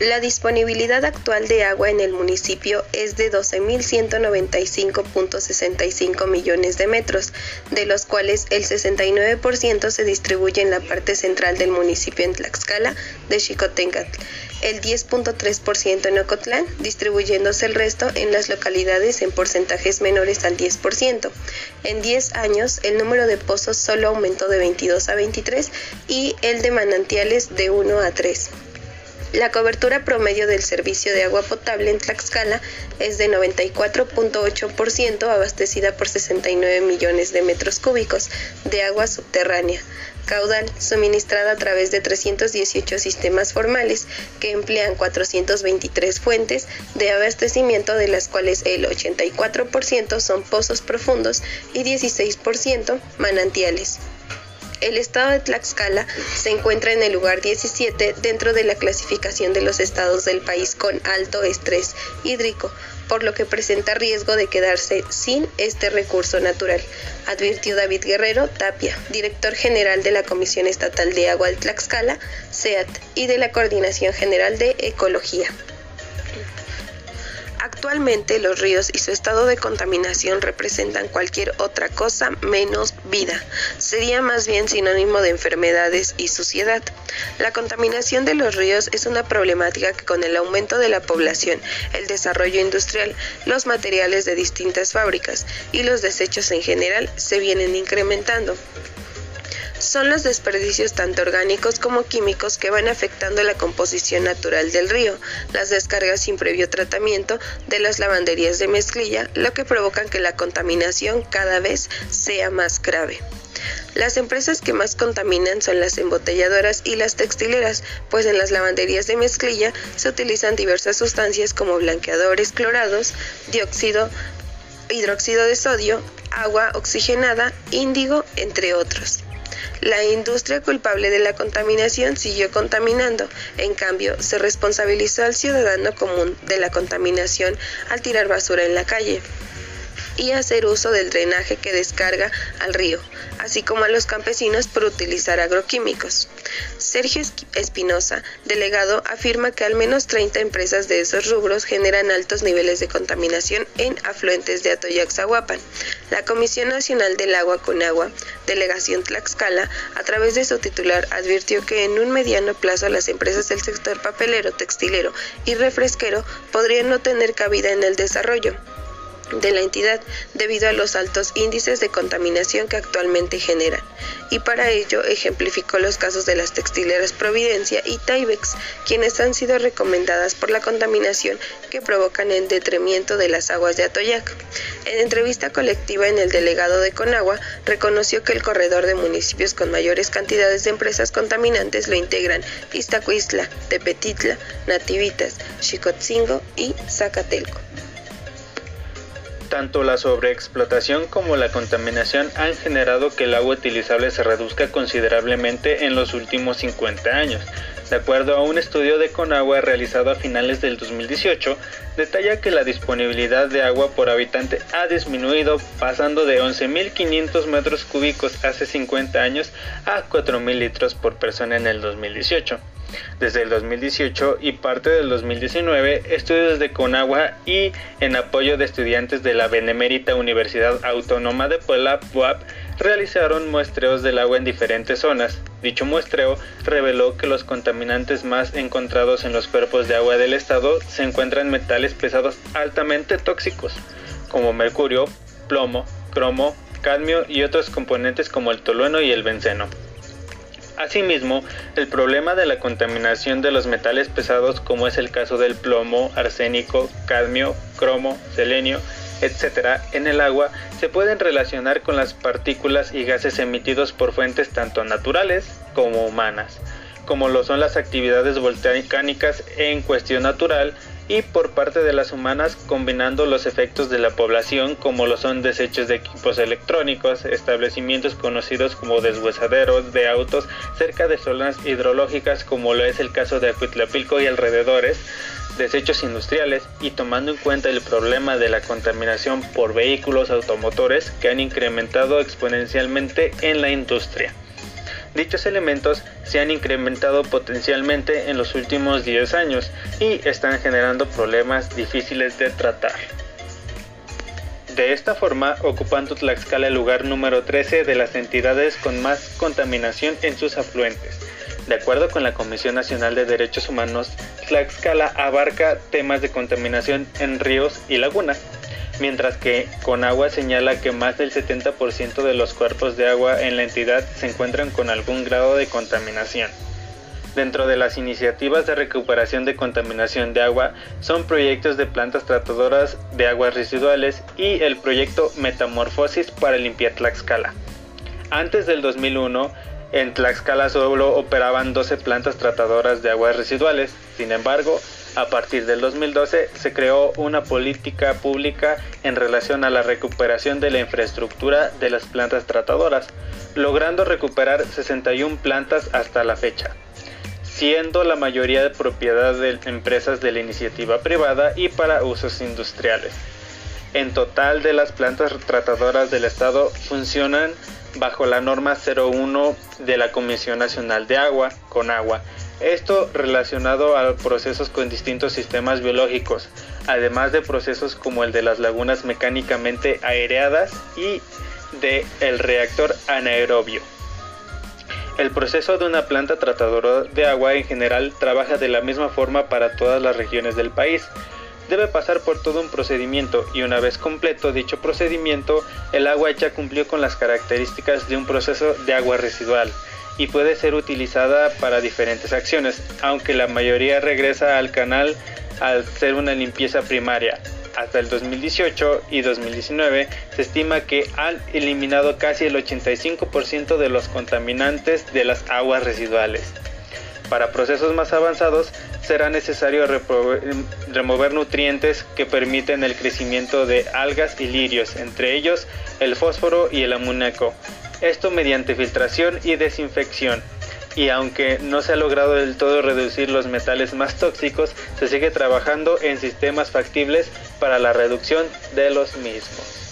La disponibilidad actual de agua en el municipio es de 12.195.65 millones de metros, de los cuales el 69% se distribuye en la parte central del municipio en Tlaxcala de Xicotencatl, el 10.3% en Ocotlán, distribuyéndose el resto en las localidades en porcentajes menores al 10%. En 10 años, el número de pozos solo aumentó de 22 a 23 y el de manantiales de 1 a 3. La cobertura promedio del servicio de agua potable en Tlaxcala es de 94.8%, abastecida por 69 millones de metros cúbicos de agua subterránea, caudal suministrada a través de 318 sistemas formales que emplean 423 fuentes de abastecimiento, de las cuales el 84% son pozos profundos y 16% manantiales. El estado de Tlaxcala se encuentra en el lugar 17 dentro de la clasificación de los estados del país con alto estrés hídrico, por lo que presenta riesgo de quedarse sin este recurso natural, advirtió David Guerrero Tapia, director general de la Comisión Estatal de Agua de Tlaxcala, SEAT, y de la Coordinación General de Ecología. Actualmente los ríos y su estado de contaminación representan cualquier otra cosa menos vida. Sería más bien sinónimo de enfermedades y suciedad. La contaminación de los ríos es una problemática que con el aumento de la población, el desarrollo industrial, los materiales de distintas fábricas y los desechos en general se vienen incrementando son los desperdicios tanto orgánicos como químicos que van afectando la composición natural del río, las descargas sin previo tratamiento de las lavanderías de mezclilla, lo que provocan que la contaminación cada vez sea más grave. Las empresas que más contaminan son las embotelladoras y las textileras, pues en las lavanderías de mezclilla se utilizan diversas sustancias como blanqueadores clorados, dióxido, hidróxido de sodio, agua oxigenada, índigo, entre otros. La industria culpable de la contaminación siguió contaminando, en cambio, se responsabilizó al ciudadano común de la contaminación al tirar basura en la calle y hacer uso del drenaje que descarga al río, así como a los campesinos por utilizar agroquímicos. Sergio Espinosa, delegado, afirma que al menos 30 empresas de esos rubros generan altos niveles de contaminación en afluentes de Atoyaxahuapan. La Comisión Nacional del Agua con Agua, delegación Tlaxcala, a través de su titular advirtió que en un mediano plazo las empresas del sector papelero, textilero y refresquero podrían no tener cabida en el desarrollo de la entidad debido a los altos índices de contaminación que actualmente generan, y para ello ejemplificó los casos de las textileras Providencia y Tyvex, quienes han sido recomendadas por la contaminación que provocan el detrimento de las aguas de Atoyac. En entrevista colectiva en el delegado de Conagua, reconoció que el corredor de municipios con mayores cantidades de empresas contaminantes lo integran Iztacuistla, Tepetitla, Nativitas, Xicotzingo y Zacatelco. Tanto la sobreexplotación como la contaminación han generado que el agua utilizable se reduzca considerablemente en los últimos 50 años. De acuerdo a un estudio de Conagua realizado a finales del 2018, detalla que la disponibilidad de agua por habitante ha disminuido pasando de 11.500 metros cúbicos hace 50 años a 4.000 litros por persona en el 2018. Desde el 2018 y parte del 2019, estudios de Conagua y en apoyo de estudiantes de la Benemérita Universidad Autónoma de Puebla, BUAP, realizaron muestreos del agua en diferentes zonas. Dicho muestreo reveló que los contaminantes más encontrados en los cuerpos de agua del estado se encuentran metales pesados altamente tóxicos, como mercurio, plomo, cromo, cadmio y otros componentes como el tolueno y el benceno. Asimismo, el problema de la contaminación de los metales pesados como es el caso del plomo, arsénico, cadmio, cromo, selenio, etc. en el agua se pueden relacionar con las partículas y gases emitidos por fuentes tanto naturales como humanas, como lo son las actividades volcánicas en cuestión natural y por parte de las humanas combinando los efectos de la población como lo son desechos de equipos electrónicos, establecimientos conocidos como deshuesaderos de autos cerca de zonas hidrológicas como lo es el caso de Acuitlapilco y alrededores, desechos industriales y tomando en cuenta el problema de la contaminación por vehículos automotores que han incrementado exponencialmente en la industria. Dichos elementos se han incrementado potencialmente en los últimos 10 años y están generando problemas difíciles de tratar. De esta forma, ocupando Tlaxcala el lugar número 13 de las entidades con más contaminación en sus afluentes. De acuerdo con la Comisión Nacional de Derechos Humanos, Tlaxcala abarca temas de contaminación en ríos y lagunas, mientras que Conagua señala que más del 70% de los cuerpos de agua en la entidad se encuentran con algún grado de contaminación. Dentro de las iniciativas de recuperación de contaminación de agua son proyectos de plantas tratadoras de aguas residuales y el proyecto Metamorfosis para limpiar Tlaxcala. Antes del 2001, en Tlaxcala solo operaban 12 plantas tratadoras de aguas residuales, sin embargo, a partir del 2012 se creó una política pública en relación a la recuperación de la infraestructura de las plantas tratadoras, logrando recuperar 61 plantas hasta la fecha siendo la mayoría de propiedad de empresas de la iniciativa privada y para usos industriales. En total de las plantas tratadoras del Estado funcionan bajo la norma 01 de la Comisión Nacional de Agua, con agua. Esto relacionado a procesos con distintos sistemas biológicos, además de procesos como el de las lagunas mecánicamente aereadas y de el reactor anaerobio. El proceso de una planta tratadora de agua en general trabaja de la misma forma para todas las regiones del país. Debe pasar por todo un procedimiento y una vez completo dicho procedimiento, el agua ya cumplió con las características de un proceso de agua residual y puede ser utilizada para diferentes acciones, aunque la mayoría regresa al canal al ser una limpieza primaria, hasta el 2018 y 2019 se estima que han eliminado casi el 85% de los contaminantes de las aguas residuales. Para procesos más avanzados será necesario remover nutrientes que permiten el crecimiento de algas y lirios, entre ellos el fósforo y el amoníaco. Esto mediante filtración y desinfección y aunque no se ha logrado del todo reducir los metales más tóxicos, se sigue trabajando en sistemas factibles para la reducción de los mismos.